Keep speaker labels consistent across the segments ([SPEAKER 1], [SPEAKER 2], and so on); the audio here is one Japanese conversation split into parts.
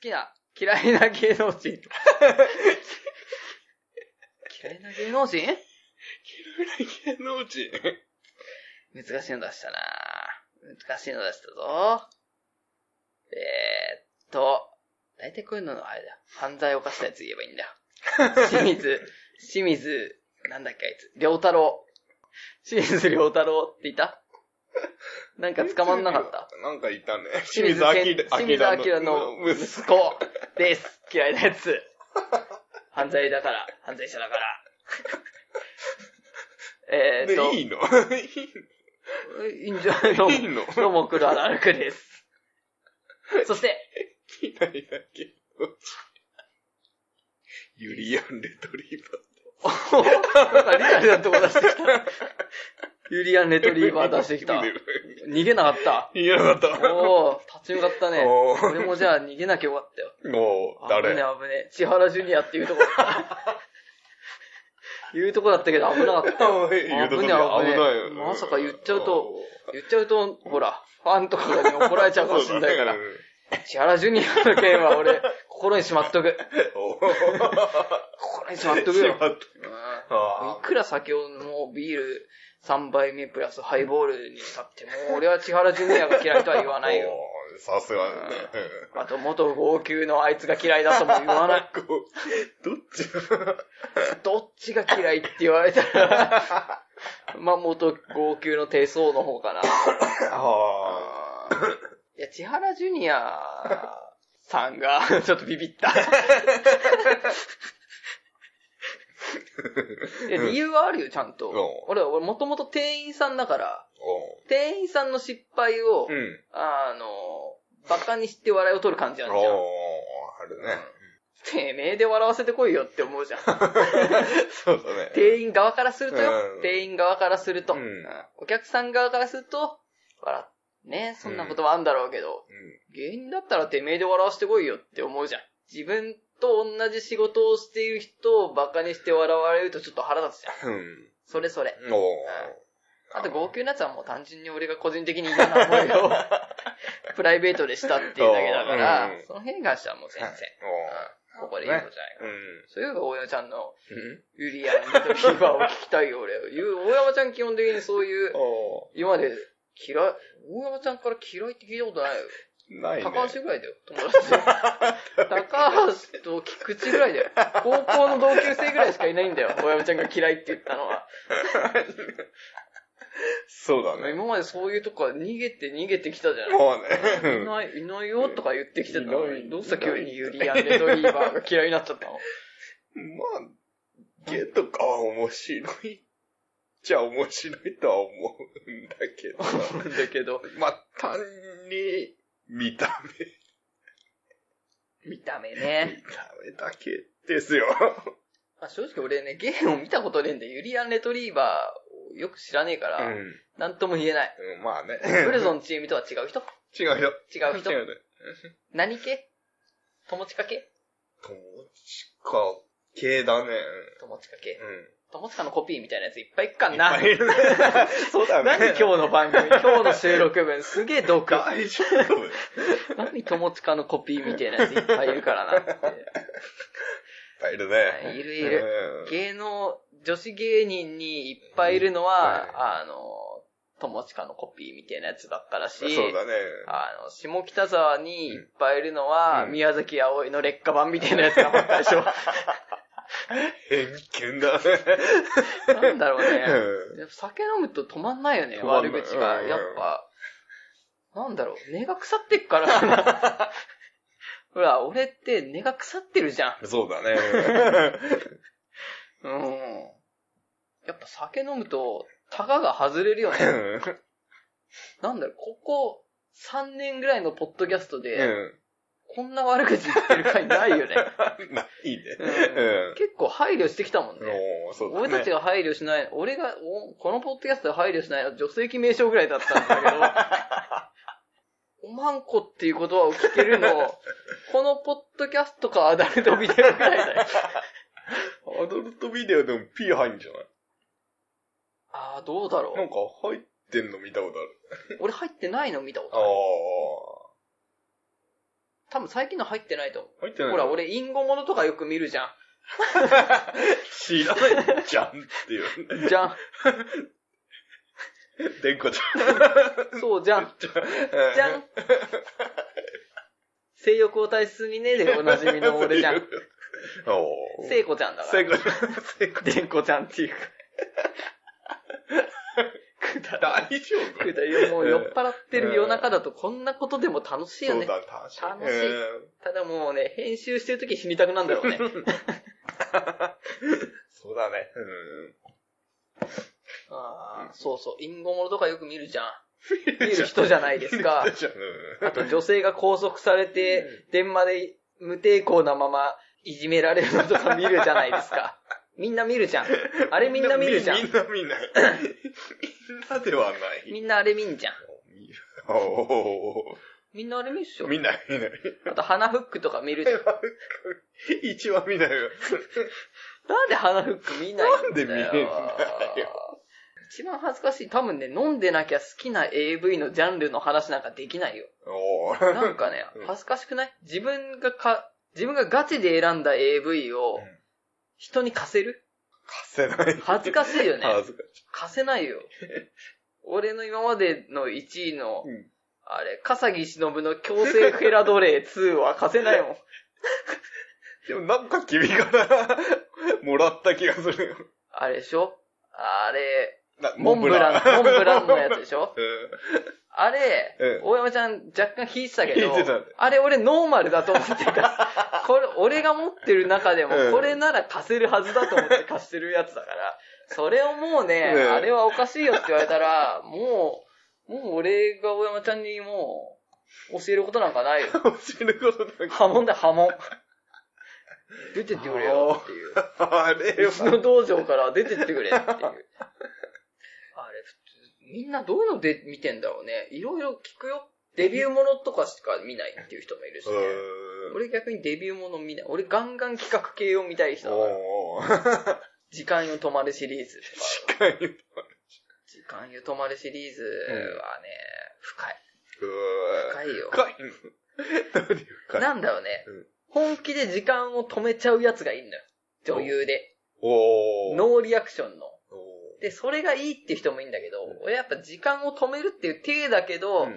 [SPEAKER 1] きな、嫌いな芸能人。嫌いな芸能人？
[SPEAKER 2] 嫌いな芸能人
[SPEAKER 1] 難しいの出したな難しいの出したぞ。えー、っと、大体こういうののあれだよ。犯罪を犯したやつ言えばいいんだよ。清水、清水、なんだっけあいつ、良太郎。清水良太郎っていた？なんか捕まんなかった
[SPEAKER 2] なんかいたね。
[SPEAKER 1] 清水健清水明の息子です。嫌いなやつ。犯罪だから、犯罪者だから。えーっと、
[SPEAKER 2] で、いいの？
[SPEAKER 1] いいんじゃないの？
[SPEAKER 2] いいの？
[SPEAKER 1] どうも、黒原歩くです。そして、
[SPEAKER 2] 嫌いな芸能人。ユリアン・レトリーバ
[SPEAKER 1] おなんかリアルなとこ出してきた。ユリアンレトリーバー出してきた。
[SPEAKER 2] ー。
[SPEAKER 1] 逃げなかった。
[SPEAKER 2] 逃げなかった。
[SPEAKER 1] おー、立ち向かったね。俺もじゃあ逃げなきゃよかったよ。
[SPEAKER 2] もう、誰？
[SPEAKER 1] 危ねえ危ねえ。千原ジュニアっていうとこだった。言うとこだったけど危なかった。
[SPEAKER 2] 危ね
[SPEAKER 1] 危ねまさか言っちゃうと、言っちゃうと、ほら、ファンとかに怒られちゃうかもしんないから。千原ジュニアの件は俺、心にしまっとく。心にしまっとくよ。うんいくら酒をもうビール3杯目プラスハイボールにしたって、もう俺は千原ジュニアが嫌いとは言わないよ。
[SPEAKER 2] さすがだね。
[SPEAKER 1] あと元号泣のあいつが嫌いだとも言わない。
[SPEAKER 2] どっち？
[SPEAKER 1] どっちが嫌いって言われたら、まあ元号泣の低層の方かな。
[SPEAKER 2] あ
[SPEAKER 1] いや、千原ジュニアさんが、ちょっとビビった。いや理由はあるよ、ちゃんと
[SPEAKER 2] うん。
[SPEAKER 1] 俺、俺もともと店員さんだから、
[SPEAKER 2] お
[SPEAKER 1] 店員さんの失敗を、
[SPEAKER 2] うん。
[SPEAKER 1] あの、バカにして笑いを取る感じなんじゃん。
[SPEAKER 2] あるね。
[SPEAKER 1] てめえで笑わせてこいよって思うじゃん。
[SPEAKER 2] そうだね。
[SPEAKER 1] 店員側からするとよ。
[SPEAKER 2] うん
[SPEAKER 1] 店員側からすると、
[SPEAKER 2] うん
[SPEAKER 1] うんお客さん側からすると、笑っね、そんなことはあんだろうけど、芸人だったらてめえで笑わせてこいよって思うじゃん。自分と同じ仕事をしている人をバカにして笑われるとちょっと腹立つじゃん。
[SPEAKER 2] うん。
[SPEAKER 1] それそれ。
[SPEAKER 2] うん。おー。
[SPEAKER 1] あと号泣のやつはもう単純に俺が個人的に嫌な思いを プライベートでしたっていうだけだから、
[SPEAKER 2] うん
[SPEAKER 1] その辺に関してはもう全然、うんここで言うことじゃないか。
[SPEAKER 2] うん。
[SPEAKER 1] そういうのが大山ちゃんの
[SPEAKER 2] うん
[SPEAKER 1] ユリアン・レトリーバーを聞きたいよ、俺。ゆ大山ちゃん基本的にそういう、
[SPEAKER 2] お
[SPEAKER 1] 今まで嫌い、大山ちゃんから嫌いって聞いたことないよ。
[SPEAKER 2] ーないね。
[SPEAKER 1] 高橋ぐらいだよ、友達で。高橋と菊池ぐらいだよ。高校の同級生ぐらいしかいないんだよ、大山ちゃんが嫌いって言ったのは。
[SPEAKER 2] そうだね。
[SPEAKER 1] 今までそういうとこは逃げて逃げてきたじゃん。
[SPEAKER 2] もう
[SPEAKER 1] い
[SPEAKER 2] ね。
[SPEAKER 1] ない、いないよとか言ってきてたのに、
[SPEAKER 2] いない
[SPEAKER 1] どうした急にユリアン・レトリーバーが嫌いになっちゃったの？
[SPEAKER 2] まあ、ゲとかは面白い。じゃあ面白いとは思うんだけど。
[SPEAKER 1] だけど、
[SPEAKER 2] まあ、単に、見た
[SPEAKER 1] 見た目
[SPEAKER 2] 目。
[SPEAKER 1] ね。
[SPEAKER 2] 見た目だけですよ。
[SPEAKER 1] まあ、正直俺ね、ゲームを見たことねえんで、ユリアン・レトリーバーをよく知らねえから、
[SPEAKER 2] うん。
[SPEAKER 1] なんとも言えない。
[SPEAKER 2] うん、まあね。
[SPEAKER 1] ブレゾンチームとは違う人？
[SPEAKER 2] 違うよ。
[SPEAKER 1] 違う人？
[SPEAKER 2] 違うね。
[SPEAKER 1] 何系？友近系？
[SPEAKER 2] 友近系だね。
[SPEAKER 1] 友近系。
[SPEAKER 2] うん。
[SPEAKER 1] 友近のコピーみたいなやついっぱいいっかんな。
[SPEAKER 2] いっぱいいるね。そうだね。
[SPEAKER 1] 何今日の番組、今日の収録分、すげえ毒。
[SPEAKER 2] 大丈夫。
[SPEAKER 1] 何友近のコピーみたいなやついっぱいいるからなって。
[SPEAKER 2] いっぱいいるね。
[SPEAKER 1] いるいる。
[SPEAKER 2] うん
[SPEAKER 1] 芸能、女子芸人にいっぱいいるのは、あの、友近のコピーみたいなやつばっかだし、
[SPEAKER 2] そうだね。
[SPEAKER 1] あの、下北沢にいっぱいいるのは、
[SPEAKER 2] うん
[SPEAKER 1] 宮崎葵の劣化版みたいなやつがばっかでしょ。
[SPEAKER 2] 偏見だね。
[SPEAKER 1] なんだろうね。酒飲むと止まんないよね、悪口が。
[SPEAKER 2] うん
[SPEAKER 1] やっぱ、なんだろう、根が腐ってっから。ほら、俺って根が腐ってるじゃん。
[SPEAKER 2] そうだね。
[SPEAKER 1] うん。やっぱ酒飲むと、タガが外れるよね。なんだろう、ここ3年ぐらいのポッドキャスト
[SPEAKER 2] う
[SPEAKER 1] で、
[SPEAKER 2] ん。
[SPEAKER 1] こんな悪口言ってる回ないよね。
[SPEAKER 2] ないね。
[SPEAKER 1] うん結構配慮してきたもん
[SPEAKER 2] うん。
[SPEAKER 1] ね。
[SPEAKER 2] そうだね。
[SPEAKER 1] 俺たちが配慮しない、俺が、おこのポッドキャストで配慮しないのは女性記名称ぐらいだったんだけど、おまんこっていう言葉を聞けるの、このポッドキャストかアダルトビデオぐらいだよ。
[SPEAKER 2] アダルトビデオでも P 入んじゃない？
[SPEAKER 1] ああ、どうだろ
[SPEAKER 2] なん
[SPEAKER 1] う。
[SPEAKER 2] か入ってんの見たことある。
[SPEAKER 1] 俺入ってないの見たこと
[SPEAKER 2] あ
[SPEAKER 1] ある。多分最近の入ってないと思う。
[SPEAKER 2] 入ってない
[SPEAKER 1] ほら、俺、インゴものとかよく見るじゃ
[SPEAKER 2] 知らないじゃんっていう。
[SPEAKER 1] ん。じゃん。
[SPEAKER 2] でんこちゃん。
[SPEAKER 1] そうじゃん。
[SPEAKER 2] じ
[SPEAKER 1] じゃん。性欲を大切にねでおなじみの俺じゃん。
[SPEAKER 2] おー。
[SPEAKER 1] 聖子ちゃんだから。
[SPEAKER 2] せいこちゃん。せいこ
[SPEAKER 1] でんこちゃんっていうか。くだら
[SPEAKER 2] 大丈夫？
[SPEAKER 1] くだよ、もう酔っ払ってる夜中だとこんなことでも楽しいよね。
[SPEAKER 2] そうだ、楽しい。
[SPEAKER 1] 楽しいただもうね、編集してる時死にたくなんだろうね。
[SPEAKER 2] うんそうだね。うん。
[SPEAKER 1] ああ、そうそう、インゴものとかよく見るじゃん。見る人じゃないですか。あと女性が拘束されて、電話で無抵抗なままいじめられるのとか見るじゃないですか。みんな見るじゃん。あれみんな見るじゃん。
[SPEAKER 2] みんな見ない。みんなではない。
[SPEAKER 1] みんなあれ見んじゃん。
[SPEAKER 2] 見るお
[SPEAKER 1] みんなあれ見るっし
[SPEAKER 2] ー
[SPEAKER 1] ょ。
[SPEAKER 2] 見ない、見ない。
[SPEAKER 1] あと鼻フックとか見るじゃん。
[SPEAKER 2] 一番見ないよ。
[SPEAKER 1] なんで鼻フック見ないんだよ。
[SPEAKER 2] なんで見ねえんだよ
[SPEAKER 1] 一番恥ずかしい。多分ね、飲んでなきゃ好きな AV のジャンルの話なんかできないよ。なんかね
[SPEAKER 2] うん、
[SPEAKER 1] 恥ずかしくない？自分がか、自分がガチで選んだ AV を
[SPEAKER 2] うん
[SPEAKER 1] 人に貸せる？
[SPEAKER 2] 貸せない。
[SPEAKER 1] 恥ずかしいよね。
[SPEAKER 2] 恥ずかしい。
[SPEAKER 1] 貸せないよ。俺の今までの1位の、
[SPEAKER 2] うん
[SPEAKER 1] あれ、笠木忍の強制フェラ奴隷2は貸せないもん。
[SPEAKER 2] でもなんか君から もらった気がするよ。
[SPEAKER 1] あれでしょ？あれ、
[SPEAKER 2] な
[SPEAKER 1] モンブラン、モンブランのやつでしょ？
[SPEAKER 2] うん
[SPEAKER 1] あれ、
[SPEAKER 2] うん
[SPEAKER 1] 大山ちゃん若干引いてたけどあれ俺ノーマルだと思ってるから、これ俺が持ってる中でも
[SPEAKER 2] うん
[SPEAKER 1] これなら貸せるはずだと思って貸してるやつだから、それをもうね、
[SPEAKER 2] うん
[SPEAKER 1] あれはおかしいよって言われたら、もう、もう俺が大山ちゃんにもう、教えることなんかないよ。
[SPEAKER 2] 教えることなんか。
[SPEAKER 1] 波紋だよ、波紋。出てってくれよっていう。
[SPEAKER 2] あれ
[SPEAKER 1] うちの
[SPEAKER 2] は、
[SPEAKER 1] 道場から出てってくれっていう。あれ、普通、みんなどういうので見てんだろうね。いろいろ聞くよ。デビューものとかしか見ないっていう人もいるしね。
[SPEAKER 2] うん
[SPEAKER 1] 俺逆にデビューもの見ない。俺ガンガン企画系を見たい人だから。時間よ止まるシリーズとか。
[SPEAKER 2] 確かに。
[SPEAKER 1] 時間よ止まるシリーズはね、深い。
[SPEAKER 2] う
[SPEAKER 1] 深いよ。
[SPEAKER 2] 深い深い
[SPEAKER 1] なんだろうね
[SPEAKER 2] うん。
[SPEAKER 1] 本気で時間を止めちゃうやつがいいんだよ。女優で。ノーリアクションの。
[SPEAKER 2] お
[SPEAKER 1] で、それがいいって人もいいんだけど、俺やっぱ時間を止めるっていう体だけど、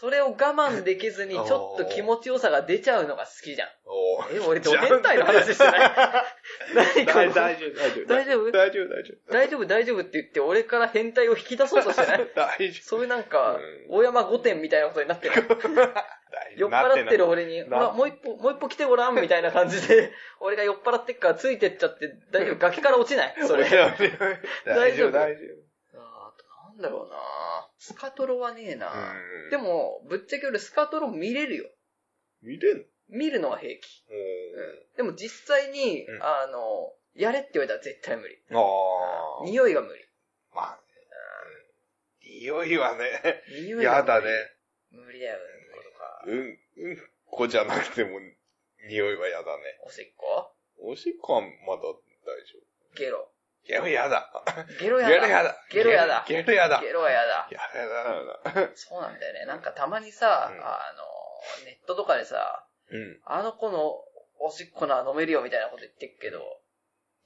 [SPEAKER 1] それを我慢できずにちょっと気持ちよさが出ちゃうのが好きじゃん。え、俺ド変態の話してない。何これ？
[SPEAKER 2] 大大丈夫、大丈夫？
[SPEAKER 1] 大丈夫
[SPEAKER 2] 大丈夫、大丈夫。
[SPEAKER 1] 大丈夫って言って俺から変態を引き出そうとしてない？
[SPEAKER 2] 大丈
[SPEAKER 1] そういうなんか
[SPEAKER 2] うん、
[SPEAKER 1] 大山御殿みたいなことになってる。
[SPEAKER 2] 夫。
[SPEAKER 1] 酔っ払ってる俺に、ほ
[SPEAKER 2] な。
[SPEAKER 1] ら、もう一歩、もう一歩来てごらんみたいな感じで、俺が酔っ払ってっからついてっちゃって、大丈夫。崖から落ちない？それ。
[SPEAKER 2] 大丈夫、
[SPEAKER 1] 大丈夫なんだろうなスカトロはねえな、
[SPEAKER 2] 夫。
[SPEAKER 1] で、も、ぶっちゃけ俺スカトロ見れるよ。
[SPEAKER 2] 見れん
[SPEAKER 1] 見るのは平気。
[SPEAKER 2] の
[SPEAKER 1] でも実際に、
[SPEAKER 2] うん
[SPEAKER 1] あの、やれって言われたら絶対無理。
[SPEAKER 2] ああ。
[SPEAKER 1] 匂いが無理。
[SPEAKER 2] まあ、匂いはね、
[SPEAKER 1] 匂いが無理
[SPEAKER 2] やだね。。
[SPEAKER 1] 無理だよ、うんことか。
[SPEAKER 2] うん、うんこじゃなくても、匂いはやだね。
[SPEAKER 1] おしっこ？
[SPEAKER 2] おしっこはまだ大丈
[SPEAKER 1] ゲロ。
[SPEAKER 2] 夫。ゲロやだ。
[SPEAKER 1] ゲロ
[SPEAKER 2] ゲ
[SPEAKER 1] やだ。
[SPEAKER 2] ロやだ。
[SPEAKER 1] ゲロやだ
[SPEAKER 2] ゲロやだ。
[SPEAKER 1] ゲロはやだ。
[SPEAKER 2] やだやだ。
[SPEAKER 1] そうなんだよね。なんかたまにさ、
[SPEAKER 2] うん
[SPEAKER 1] あの、ネットとかでさ、
[SPEAKER 2] うん。
[SPEAKER 1] あの子のおしっこなら飲めるよみたいなこと言ってっけど、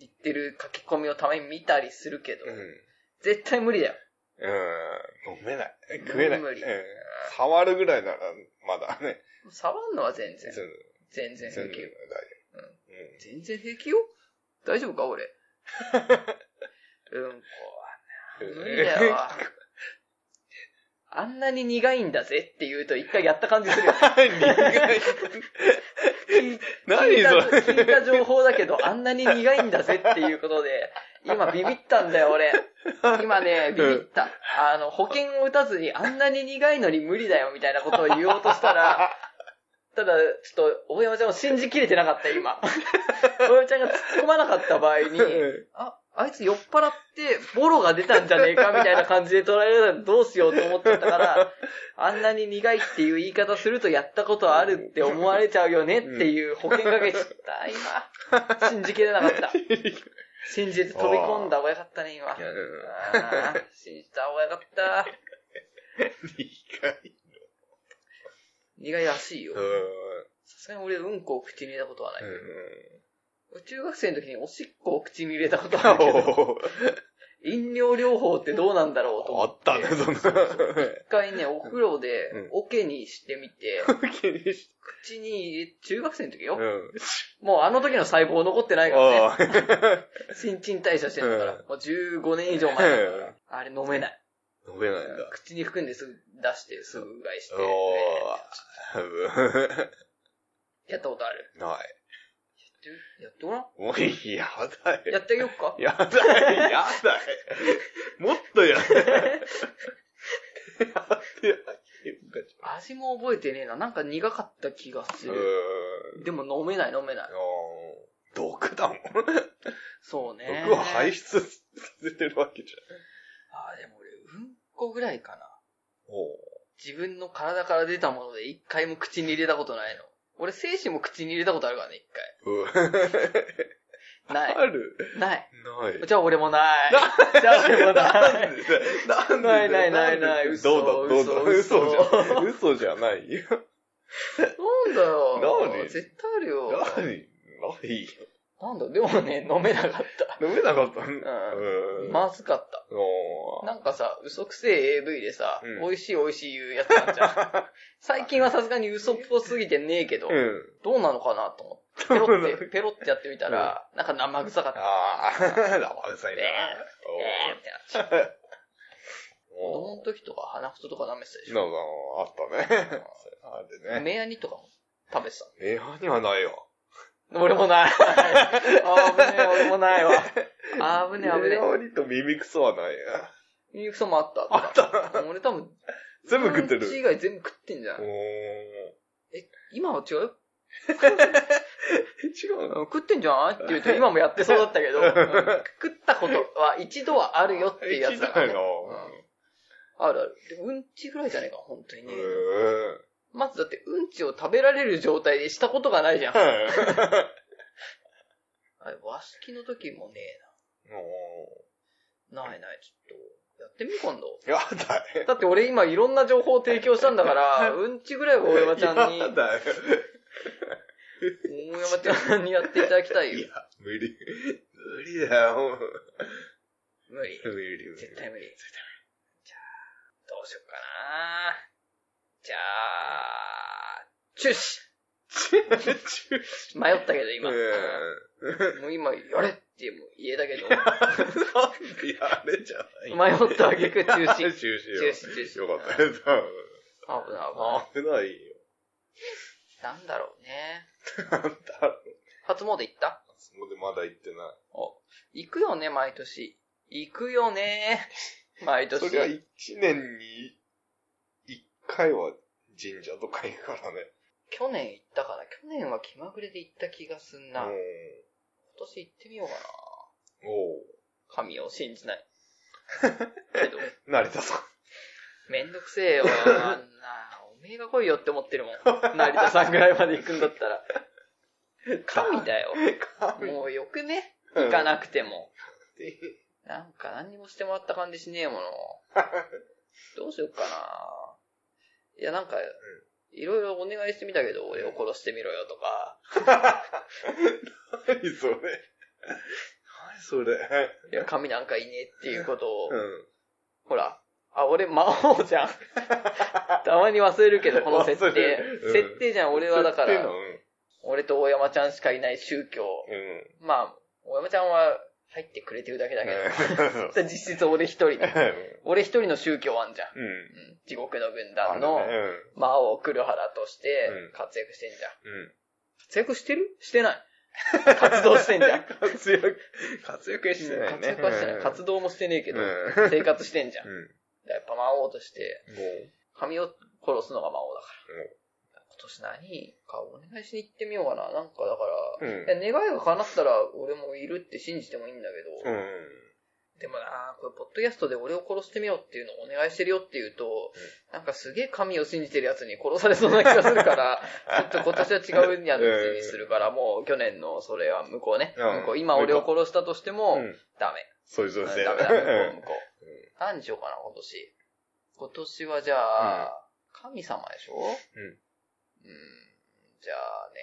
[SPEAKER 1] 言ってる書き込みをたまに見たりするけど、
[SPEAKER 2] うん。
[SPEAKER 1] 絶対無理だよ。
[SPEAKER 2] うん。飲めない。食えない。
[SPEAKER 1] 無理
[SPEAKER 2] うん触るぐらいなら、まだね。
[SPEAKER 1] 触んのは全然、
[SPEAKER 2] 全
[SPEAKER 1] 全然平気よ。全然平気よ大丈夫か俺？うんこはな、無理だよ。あんなに苦いんだぜって言うと一回やった感じするよ。
[SPEAKER 2] 苦い。
[SPEAKER 1] 聞い
[SPEAKER 2] 何それ
[SPEAKER 1] 聞いた情報だけど、あんなに苦いんだぜっていうことで、今ビビったんだよ、俺。今ね、ビビった。あの、保険を打たずに、あんなに苦いのに無理だよ、みたいなことを言おうとしたら、ただ、ちょっと、大山ちゃんを信じきれてなかった、今。大山ちゃんが突っ込まなかった場合に、あ、あいつ酔っ払って、ボロが出たんじゃねえかみたいな感じで捉えられたらどうしようと思ってたから、あんなに苦いっていう言い方するとやったことあるって思われちゃうよねっていう保険かけちゃった、今。信じきれなかった。信じて飛び込んだ方がよかったね、今。信じた方がよかった。
[SPEAKER 2] 苦い。
[SPEAKER 1] 苦いらしいよ。
[SPEAKER 2] うん。
[SPEAKER 1] さすがに俺うんこを口に入れたことはない。
[SPEAKER 2] うん。
[SPEAKER 1] 俺中学生の時におしっこを口に入れたことはある 飲料療法ってどうなんだろうと思
[SPEAKER 2] あったね、そんな。
[SPEAKER 1] 一回ね、お風呂で
[SPEAKER 2] うん、
[SPEAKER 1] オケにしてみて、口に入れ、中学生の時よ。
[SPEAKER 2] うん。
[SPEAKER 1] もうあの時の細胞残ってないからね。新陳代謝してんだから。
[SPEAKER 2] うん
[SPEAKER 1] もう15年以上前だから。あれ飲めない。
[SPEAKER 2] 飲めないんだ。
[SPEAKER 1] 口に含んですぐ出して、すぐうがいして。
[SPEAKER 2] お
[SPEAKER 1] やったことある
[SPEAKER 2] ない。
[SPEAKER 1] やってごらん
[SPEAKER 2] もういい、やだよ。
[SPEAKER 1] やってあげよっか
[SPEAKER 2] やだよ、やだよ。もっとやだよ。やってや
[SPEAKER 1] 味も覚えてねえな。なんか苦かった気がす
[SPEAKER 2] う
[SPEAKER 1] る。でも飲めない飲めない。
[SPEAKER 2] 毒だもん。
[SPEAKER 1] そうね。
[SPEAKER 2] 毒を排出させてるわけじ
[SPEAKER 1] ああ、でも俺、うんこぐらいかな。
[SPEAKER 2] お
[SPEAKER 1] 自分の体から出たもので一回も口に入れたことないの。俺、精子も口に入れたことあるからね、一
[SPEAKER 2] う
[SPEAKER 1] 回。ない。
[SPEAKER 2] ある？
[SPEAKER 1] ない。
[SPEAKER 2] ない。
[SPEAKER 1] じゃあ俺もない。じゃあ俺もない。
[SPEAKER 2] なんでな
[SPEAKER 1] いないないない
[SPEAKER 2] んで
[SPEAKER 1] 嘘
[SPEAKER 2] どうだ、どうだ、
[SPEAKER 1] 嘘
[SPEAKER 2] 嘘じゃん。嘘じゃないよ。
[SPEAKER 1] なんだよ。
[SPEAKER 2] 何？
[SPEAKER 1] 絶対あるよ。
[SPEAKER 2] 何？ないよ。
[SPEAKER 1] なんだ、でもね、飲めなかった。
[SPEAKER 2] 飲めなかった？
[SPEAKER 1] うん
[SPEAKER 2] うん。
[SPEAKER 1] まずかった。なんかさ、嘘くせえ AV でさ、
[SPEAKER 2] うん
[SPEAKER 1] 美味しい美味しい言うやつあるじゃん。最近はさすがに嘘っぽすぎてねえけど、
[SPEAKER 2] うん。
[SPEAKER 1] どうなのかなと思って。ペロって、ペロってやってみたら、なんか生臭かった。
[SPEAKER 2] ああ、生臭いな。
[SPEAKER 1] えーってなっちゃう。子
[SPEAKER 2] お
[SPEAKER 1] 供の時とか鼻くそとか舐めてたでし
[SPEAKER 2] なんか、あったね。あれ
[SPEAKER 1] ょ。
[SPEAKER 2] ね。
[SPEAKER 1] メアニとかも食べてた。
[SPEAKER 2] メアにはないわ。
[SPEAKER 1] 俺もない。あぶねえ、俺もないわ。あぶねえ、あぶね
[SPEAKER 2] メアにと耳くそはないや。
[SPEAKER 1] え。ミルクソもあった。
[SPEAKER 2] あった
[SPEAKER 1] 俺多分、
[SPEAKER 2] 全部食ってる。
[SPEAKER 1] うんち以外全部食ってんじゃん。
[SPEAKER 2] おー。
[SPEAKER 1] え、今は違う？よ
[SPEAKER 2] 違うな。
[SPEAKER 1] 食ってんじゃない？って言うと今もやってそうだったけど、うん食ったことは一度はあるよっていうやつだから、ね。
[SPEAKER 2] 一度
[SPEAKER 1] うんあるある。うんちぐらいじゃねえか、本当にね。
[SPEAKER 2] う
[SPEAKER 1] まずだってうんちを食べられる状態でしたことがないじゃん。
[SPEAKER 2] ん。
[SPEAKER 1] あれ和式の時もねえな。ないない、ちょっと。やってみ今度。
[SPEAKER 2] やだよ。
[SPEAKER 1] だって俺今いろんな情報を提供したんだから、うんちぐらいは大山ちゃんに、大
[SPEAKER 2] やだよ。
[SPEAKER 1] 山ちゃんにやっていただきたいよ。
[SPEAKER 2] いや、無理。無理だよ。
[SPEAKER 1] 無理。
[SPEAKER 2] 無理、無理。
[SPEAKER 1] 絶対無理。じゃあ、どうしよっかなじゃあ、チュッシュ迷ったけど今。もう今、やれっても言えたけど、
[SPEAKER 2] いや、あれじゃない。
[SPEAKER 1] 迷ったわけく中止。
[SPEAKER 2] 中止よ。
[SPEAKER 1] 中止中止
[SPEAKER 2] よかったよ。
[SPEAKER 1] 危ない危ない。
[SPEAKER 2] 危ないよ。
[SPEAKER 1] なんだろうね。
[SPEAKER 2] なんだろう。
[SPEAKER 1] 初詣行った？
[SPEAKER 2] そこでまだ行ってない。
[SPEAKER 1] 行くよね、毎年。行くよね。毎年。
[SPEAKER 2] そりゃ一年に一回は神社とか行くからね。
[SPEAKER 1] 去年行ったかな去年は気まぐれで行った気がすんな。今年行ってみようかな。
[SPEAKER 2] おお
[SPEAKER 1] 神を信じない。けど、
[SPEAKER 2] 成田さ
[SPEAKER 1] めんどくせえよ。あんな、おめえが来いよって思ってるもん。成田さんぐらいまで行くんだったら。神だよ。
[SPEAKER 2] ん。
[SPEAKER 1] もうよくね？行か
[SPEAKER 2] な
[SPEAKER 1] なくても。なんか何にもしてもらった感じしねえもの。どうしよっかな。いや、なんか、いろいろお願いしてみたけど、俺を殺してみろよとか、
[SPEAKER 2] 何それ。何それ。
[SPEAKER 1] いや、神なんかいねえっていうことを、
[SPEAKER 2] うん。
[SPEAKER 1] ほら、あ、俺魔王じゃん。たまに忘れるけど、この設定
[SPEAKER 2] る。うん
[SPEAKER 1] 設定じゃん、俺はだから。俺と大山ちゃんしかいない宗教。
[SPEAKER 2] うん。
[SPEAKER 1] まあ、大山ちゃんは入ってくれてるだけだけ
[SPEAKER 2] うん
[SPEAKER 1] ど、実質俺一人で。俺一人の宗教あんじゃん。
[SPEAKER 2] うん。
[SPEAKER 1] うん地獄の軍
[SPEAKER 2] あ
[SPEAKER 1] 団の魔王黒原として
[SPEAKER 2] うん
[SPEAKER 1] 活躍してんじゃん。
[SPEAKER 2] うん。
[SPEAKER 1] 活躍してる？してない。活動してんじゃん。
[SPEAKER 2] 活躍、活躍してないね。
[SPEAKER 1] 活躍はしてない。活動もしてねえけど、
[SPEAKER 2] うん
[SPEAKER 1] 生活してんじゃん。
[SPEAKER 2] うん。
[SPEAKER 1] やっぱ魔王として、
[SPEAKER 2] もう、
[SPEAKER 1] 神を殺すのが魔王だから。
[SPEAKER 2] うん
[SPEAKER 1] 今年何？かお願いしに行ってみようかな。なんかだから、
[SPEAKER 2] うん。
[SPEAKER 1] 願いが叶ったら俺もいるって信じてもいいんだけど、
[SPEAKER 2] うん。
[SPEAKER 1] でもなこれポッドキャストで俺を殺してみようっていうのをお願いしてるよって言うと、なんかすげえ神を信じてるやつに殺されそうな気がするから、ちょっと今年は違うやつにするから、もう去年のそれは向こうね。
[SPEAKER 2] うん
[SPEAKER 1] 向こう、今俺を殺したとしても、
[SPEAKER 2] うん。
[SPEAKER 1] ダメ。
[SPEAKER 2] そういう女性
[SPEAKER 1] ダメダメ、向こう、向こ
[SPEAKER 2] うん
[SPEAKER 1] う。何にしようかな、今年。今年はじゃあ、神様でしょ？
[SPEAKER 2] うん。
[SPEAKER 1] うん。じゃあね、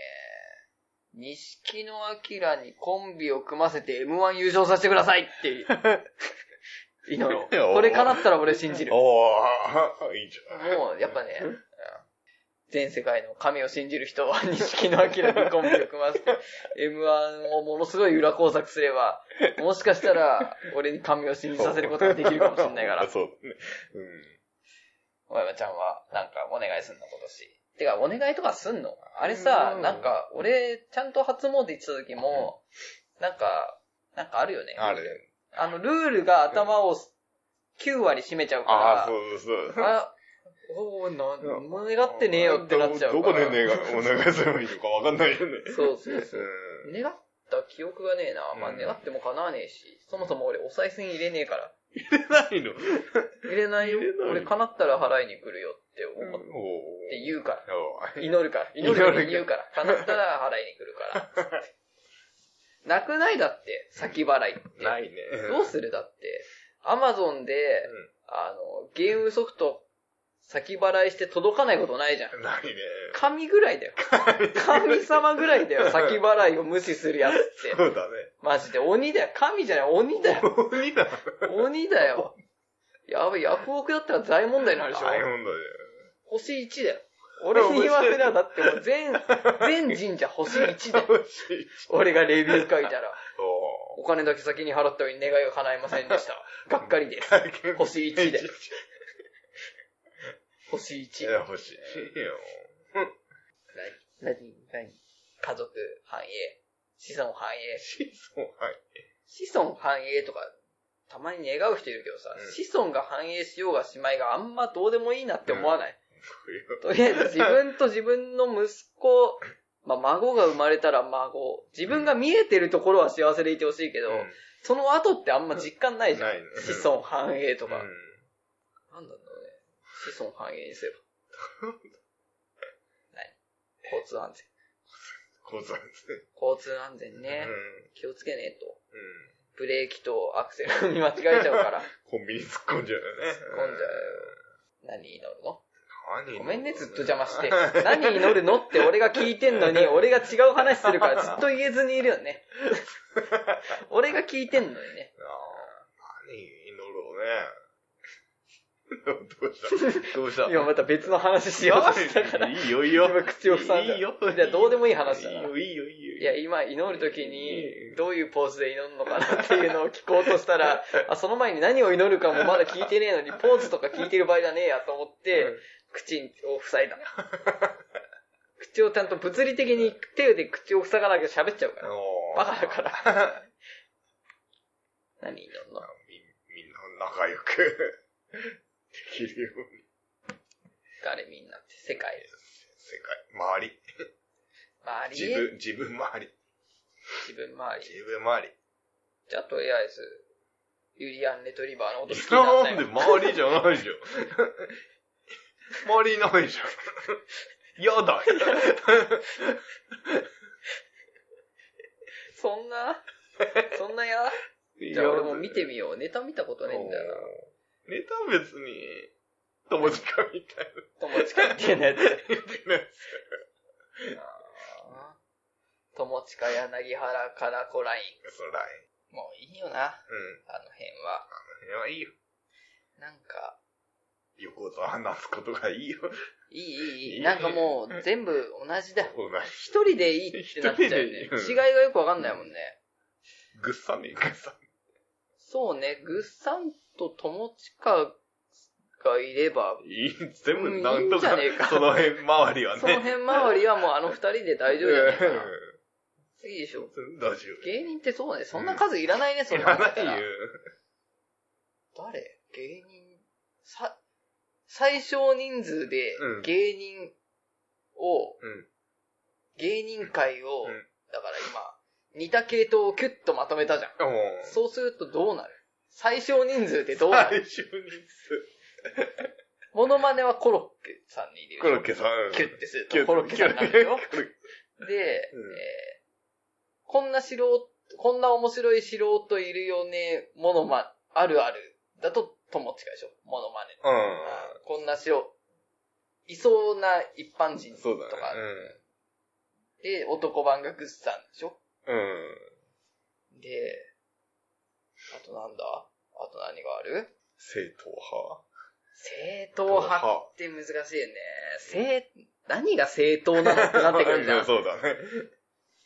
[SPEAKER 1] 錦野明にコンビを組ませて M1 優勝させてくださいって 祈ろう。これ叶ったら俺信じる。も
[SPEAKER 2] おー、いいじゃん。
[SPEAKER 1] う、やっぱね、うん全世界の神を信じる人は錦野明にコンビを組ませて M1 をものすごい裏工作すれば、もしかしたら俺に神を信じさせることができるかもしれないから。
[SPEAKER 2] そうだね。うん。
[SPEAKER 1] 小山ちゃんは、なんか、お願いすんの、今年。てか、お願いとかすんの？あれさ、
[SPEAKER 2] うん
[SPEAKER 1] なんか、俺、ちゃんと初詣行ってた時も、なんか、なんかあるよね。
[SPEAKER 2] ある。
[SPEAKER 1] あの、ルールが頭を9割占めちゃうから、
[SPEAKER 2] ああ、そうそう。
[SPEAKER 1] あ、おー、な、願ってねえよってなっちゃう
[SPEAKER 2] ど
[SPEAKER 1] から。
[SPEAKER 2] どこで願いお願いすればいいのかわかんないよね。
[SPEAKER 1] そうそうそう。
[SPEAKER 2] うん。
[SPEAKER 1] 願った記憶がねえな。まあ、
[SPEAKER 2] うん
[SPEAKER 1] 願っても叶わねえし、そもそも俺お賽銭入れねえから。
[SPEAKER 2] ないの？
[SPEAKER 1] 入れないよ
[SPEAKER 2] 入れない。
[SPEAKER 1] 俺叶ったら払いに来るよって思って
[SPEAKER 2] お
[SPEAKER 1] 言うから。祈るから。祈るように言うから。叶ったら払いに来るから。なくないだって、先払いって。
[SPEAKER 2] ないね。
[SPEAKER 1] どうするだって、アマゾンで、あの、ゲームソフト先払いして届かないことないじゃん。
[SPEAKER 2] うんないね。
[SPEAKER 1] 神ぐらいだよ。神様ぐらいだよ。先払いを無視するやつって。
[SPEAKER 2] そうだね。
[SPEAKER 1] マジで鬼だよ。神じゃない、鬼だよ。
[SPEAKER 2] 鬼だ。
[SPEAKER 1] 鬼だよ。やばい、ヤフオクだったら大問題になるでしょ。
[SPEAKER 2] 大変だね。
[SPEAKER 1] 星1だよ。俺に言わせりゃだってもう全、全神社星1だよ。俺がレビュー書いたら、
[SPEAKER 2] お
[SPEAKER 1] お金だけ先に払ったのに願いが叶いませんでした。がっかりです。
[SPEAKER 2] ー
[SPEAKER 1] 星1で。星
[SPEAKER 2] い
[SPEAKER 1] 1。
[SPEAKER 2] や、欲しいよ。
[SPEAKER 1] 何何何？家族繁栄。子孫繁栄。
[SPEAKER 2] そう、はい。
[SPEAKER 1] 子孫繁栄とか、たまに願う人いるけどさ、
[SPEAKER 2] うん
[SPEAKER 1] 子孫が繁栄しようがしまいがあんまどうでもいいなって思わない、とりあえず自分と自分の息子、まあ孫が生まれたら孫、自分が見えてるところは幸せでいてほしいけど、
[SPEAKER 2] うん
[SPEAKER 1] その後ってあんま実感ないじゃん。子孫繁栄とか。
[SPEAKER 2] うん
[SPEAKER 1] なんだろうね。子孫繁栄にすれば。何交通安全。
[SPEAKER 2] 交通ですね。
[SPEAKER 1] 交通安全
[SPEAKER 2] う
[SPEAKER 1] ね。
[SPEAKER 2] ん。
[SPEAKER 1] 気をつけねえと。
[SPEAKER 2] うん。
[SPEAKER 1] ブレーキとアクセル踏み間違えちゃうから。
[SPEAKER 2] コンビニ突っ込んじゃうよね。
[SPEAKER 1] 突っ込んじゃうよ何祈るの？
[SPEAKER 2] 何
[SPEAKER 1] ごめんね、ずっと邪魔して。何祈るのって俺が聞いてんのに、俺が違う話するからずっと言えずにいるよね。俺が聞いてんのにね。
[SPEAKER 2] ああ何祈ろうね。どうした？どうした？
[SPEAKER 1] 今また別の話しようとしたから。
[SPEAKER 2] いいよ、いいよ。
[SPEAKER 1] 今口を塞いだ
[SPEAKER 2] いいよ。
[SPEAKER 1] じゃあどうでもいい話だない
[SPEAKER 2] いよ、いいよ、いいよ。
[SPEAKER 1] いや、今祈るときに、どういうポーズで祈るのかなっていうのを聞こうとしたら、あ、その前に何を祈るかもまだ聞いてねえのに、ポーズとか聞いてる場合じゃねえやと思って、口を塞いだ。口をちゃんと物理的に手で口を塞がなきゃ喋っちゃうから。バカだから。何祈るの？
[SPEAKER 2] みみんな仲良くできるように。
[SPEAKER 1] 誰みんなって世界。
[SPEAKER 2] 世界、周り。
[SPEAKER 1] 周り？
[SPEAKER 2] 自分、自分周り。
[SPEAKER 1] 自分周り。
[SPEAKER 2] 自分周り。
[SPEAKER 1] じゃあとりあえず、ユリアン・レトリバーのこと好きなんだ
[SPEAKER 2] なんで
[SPEAKER 1] よ。
[SPEAKER 2] 周りじゃないじゃん。周りいないじゃん。やだ。
[SPEAKER 1] そんなそんなやじゃあ俺も見てみよう。ネタ見たことねえんだよな。
[SPEAKER 2] ネタ別に、友近みたい
[SPEAKER 1] 友近っていうのやつ。
[SPEAKER 2] な。
[SPEAKER 1] あー友近柳原からコライ
[SPEAKER 2] そらい。
[SPEAKER 1] ン。もういいよな、
[SPEAKER 2] うん。
[SPEAKER 1] あの辺は。
[SPEAKER 2] いや、いいよ。
[SPEAKER 1] なんか、
[SPEAKER 2] 横と話すことがいいよ。
[SPEAKER 1] いいいいいい。
[SPEAKER 2] いい
[SPEAKER 1] なんかもう全部同じだ。一人でいいってなっちゃうよね。違いがよくわかんないもんね。
[SPEAKER 2] ぐっさね、ぐっさ
[SPEAKER 1] そうね、グッサンと友近がいれば、
[SPEAKER 2] いい、全部
[SPEAKER 1] うん
[SPEAKER 2] なんとか
[SPEAKER 1] いいか、
[SPEAKER 2] その辺周りはね。
[SPEAKER 1] その辺周りはもうあの二人で大丈夫じゃないかな。いいでしょ。
[SPEAKER 2] うん大丈夫。
[SPEAKER 1] 芸人ってそうね、そんな数いらないね、そ
[SPEAKER 2] い
[SPEAKER 1] ん
[SPEAKER 2] らないよ
[SPEAKER 1] なのだったら。誰？芸人さ、最小人数で
[SPEAKER 2] うん。
[SPEAKER 1] 芸人を、
[SPEAKER 2] うん。
[SPEAKER 1] 芸人会を、
[SPEAKER 2] うん。
[SPEAKER 1] だから今、似た系統をキュッとまとめたじゃん。そうするとどうなる？最小人数ってどうなる？
[SPEAKER 2] 最初にす、
[SPEAKER 1] モノマネはコロッケさんに入れる。
[SPEAKER 2] コロッケさん。
[SPEAKER 1] キュッてするとコロッケさんになるでしょ
[SPEAKER 2] キュッ
[SPEAKER 1] で、
[SPEAKER 2] うん。
[SPEAKER 1] えーこんな素人、こんな面白い素人いるよね、モノマ、あるある。だと、友近でしょ。モノマネ。
[SPEAKER 2] うん。
[SPEAKER 1] こんな素人、いそうな一般人とか、
[SPEAKER 2] そうだね。
[SPEAKER 1] で、男版がグッサンでしょ？
[SPEAKER 2] うん。
[SPEAKER 1] で、あとなんだ？あと何がある？
[SPEAKER 2] 正統派
[SPEAKER 1] 正統派って難しいよね。正、何が正統なのってなってくるじゃん。
[SPEAKER 2] そうだね。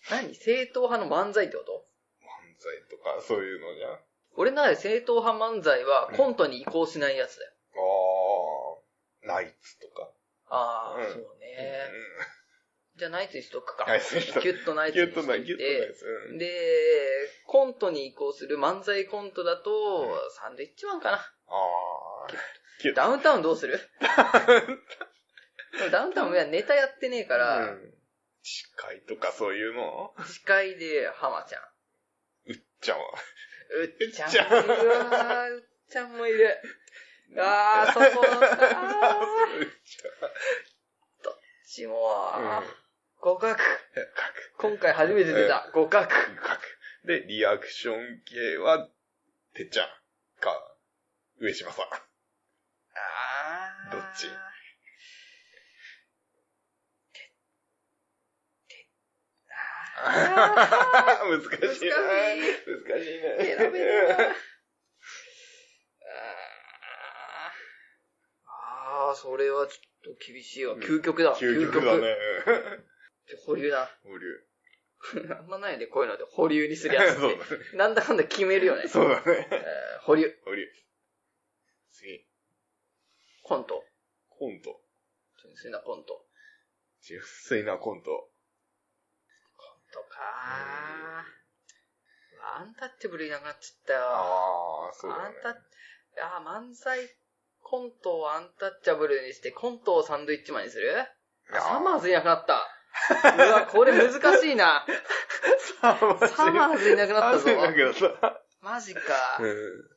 [SPEAKER 1] 何？正統派の漫才ってこと？
[SPEAKER 2] 漫才とか、そういうのじゃん。あ
[SPEAKER 1] 俺の中で正統派漫才はコントに移行しないやつだよ。
[SPEAKER 2] あ、ナイツとか。
[SPEAKER 1] ああ、
[SPEAKER 2] うん
[SPEAKER 1] そうね。じゃあナイツにしとくか。
[SPEAKER 2] ナイツにしとく
[SPEAKER 1] キュッとナイツ
[SPEAKER 2] ギ
[SPEAKER 1] にしとい
[SPEAKER 2] ュッとない、ギュッとないや
[SPEAKER 1] て。
[SPEAKER 2] つ。うん
[SPEAKER 1] で、コントに移行する漫才コントだと、
[SPEAKER 2] うん
[SPEAKER 1] サンドイッチマンかな。
[SPEAKER 2] ああ。
[SPEAKER 1] ダウンタウンどうする？ダウンタウンはネタやってねえから、
[SPEAKER 2] うん近いとかそういうの？
[SPEAKER 1] 司会で浜ちゃん。
[SPEAKER 2] うっちゃんは。
[SPEAKER 1] うっちゃんもいるわー。うっちゃんもいる。あー、そこだった。あー
[SPEAKER 2] うっち
[SPEAKER 1] ちも。互角。今回初めて出た。互角。
[SPEAKER 2] で、リアクション系は、てっちゃんか、上島さん。
[SPEAKER 1] あー。
[SPEAKER 2] どっち？
[SPEAKER 1] あ
[SPEAKER 2] 難しいな。難しい
[SPEAKER 1] 選べ
[SPEAKER 2] ね。
[SPEAKER 1] るなあー、それはちょっと厳しいわ。究極だ。
[SPEAKER 2] 究極だね。
[SPEAKER 1] 保留だ。
[SPEAKER 2] 保留。
[SPEAKER 1] あんまないで、こういうので保留にするやつ
[SPEAKER 2] そう
[SPEAKER 1] って。なんだかんだ決めるよね。
[SPEAKER 2] そうだね。
[SPEAKER 1] えー保留。
[SPEAKER 2] 保留。次。
[SPEAKER 1] コント。
[SPEAKER 2] コント。
[SPEAKER 1] 純粋なコント。
[SPEAKER 2] 純粋なコント。
[SPEAKER 1] とかー。アンタッチャブルいなくなっちゃったよ。
[SPEAKER 2] ああ、そうだね。
[SPEAKER 1] アンタッ、あー、漫才コントをアンタッチャブルにして、コントをサンドイッチマンにする？サマーズいなくなった。うわ、これ難しいな。
[SPEAKER 2] サマ
[SPEAKER 1] ーズいなくなったぞ。マジか。
[SPEAKER 2] う。
[SPEAKER 1] うん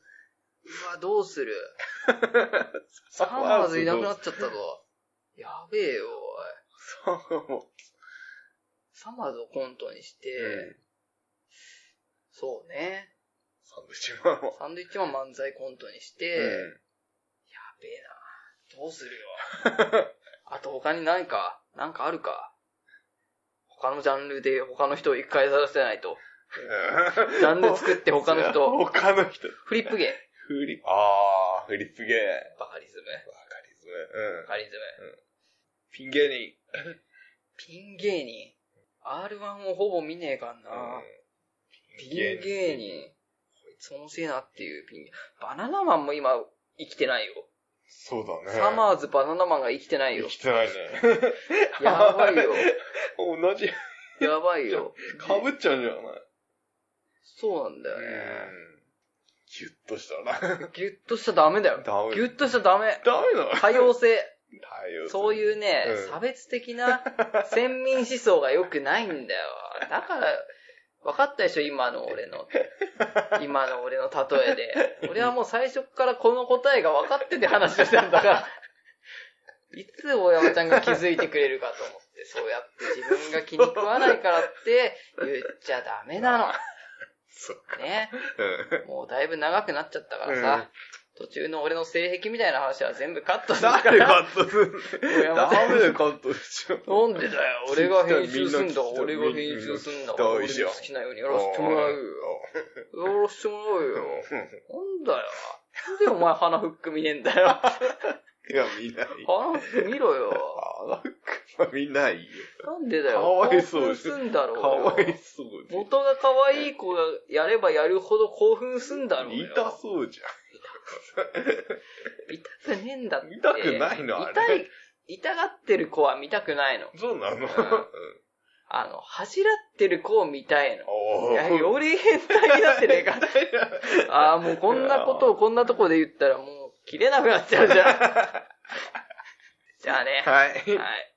[SPEAKER 1] わ、どうする？サマーズいなくなっちゃったぞ。やべえよ、おい。サマーズをコントにして、
[SPEAKER 2] うん
[SPEAKER 1] そうね。
[SPEAKER 2] サンドイッチマンは。
[SPEAKER 1] サンドイッチマン漫才コントにして、
[SPEAKER 2] うん
[SPEAKER 1] やべえな。どうするよ。あと他に何か、なんかあるか？他のジャンルで他の人を一回させないと。ジャンル作って他の人。
[SPEAKER 2] 他の人。
[SPEAKER 1] フリップ芸。
[SPEAKER 2] フリあー、フリップゲー。
[SPEAKER 1] バカリズム。
[SPEAKER 2] わかりづめ。うん
[SPEAKER 1] バ。カリズム。
[SPEAKER 2] ピン芸人。
[SPEAKER 1] ピン芸人？R1 をほぼ見ねえかんな。ピン芸人。こいつ面白いなっていうピン芸バナナマンも今生きてないよ。
[SPEAKER 2] そうだね。
[SPEAKER 1] サマーズバナナマンが生きてないよ
[SPEAKER 2] 生。きてないね。
[SPEAKER 1] やばいよ。
[SPEAKER 2] 同じ。
[SPEAKER 1] やばいよ。
[SPEAKER 2] かぶっちゃうんじゃない？
[SPEAKER 1] そうなんだよね。
[SPEAKER 2] うん。ギュッとしたな。
[SPEAKER 1] ギュッとしちゃダメだよ。
[SPEAKER 2] ダメ
[SPEAKER 1] ギュッとしちゃダメ。
[SPEAKER 2] ダメなの？
[SPEAKER 1] 多様性。そういうね、
[SPEAKER 2] うん
[SPEAKER 1] 差別的な先民思想が良くないんだよ。だから、分かったでしょ？今の俺の。今の俺の例えで。俺はもう最初からこの答えが分かってて話してたんだから。いつ大山ちゃんが気づいてくれるかと思って、そうやって自分が気に食わないからって言っちゃダメな
[SPEAKER 2] そっか。
[SPEAKER 1] の。ね。
[SPEAKER 2] うん。
[SPEAKER 1] もうだいぶ長くなっちゃったからさ、途中の俺の性癖みたいな話は全部カットするか
[SPEAKER 2] 誰カ
[SPEAKER 1] ら。
[SPEAKER 2] ットすん
[SPEAKER 1] 大山ちゃん
[SPEAKER 2] ダメだよ、カットしちゃう。
[SPEAKER 1] なんでだよ、俺が編集すんだ、俺が編集すんだから、俺の好きなようにやらせてもらうよ。やらせてもらうよ。なんだよ。なんでお前鼻フック見ねえんだよ。
[SPEAKER 2] いや、見ない。
[SPEAKER 1] 鼻フック見ろよ。
[SPEAKER 2] あなんか見ないよ。
[SPEAKER 1] なんでだよ。
[SPEAKER 2] かわいそう
[SPEAKER 1] 興奮すんだろうよ。
[SPEAKER 2] かわいそうで。
[SPEAKER 1] 元が可愛い子がやればやるほど興奮すんだろうよ。
[SPEAKER 2] 痛そうじ
[SPEAKER 1] 痛くねえんだって。
[SPEAKER 2] 痛くないの？あれ
[SPEAKER 1] 痛い、痛がってる子は見たくないの。
[SPEAKER 2] そうなの？
[SPEAKER 1] んあの、恥じらってる子を見たいの。
[SPEAKER 2] お
[SPEAKER 1] いや、より変態になってねえか。ああ、もうこんなことをこんなとこで言ったらもう切れなくなっちゃうじゃん。じゃあね。
[SPEAKER 2] はい。
[SPEAKER 1] はい。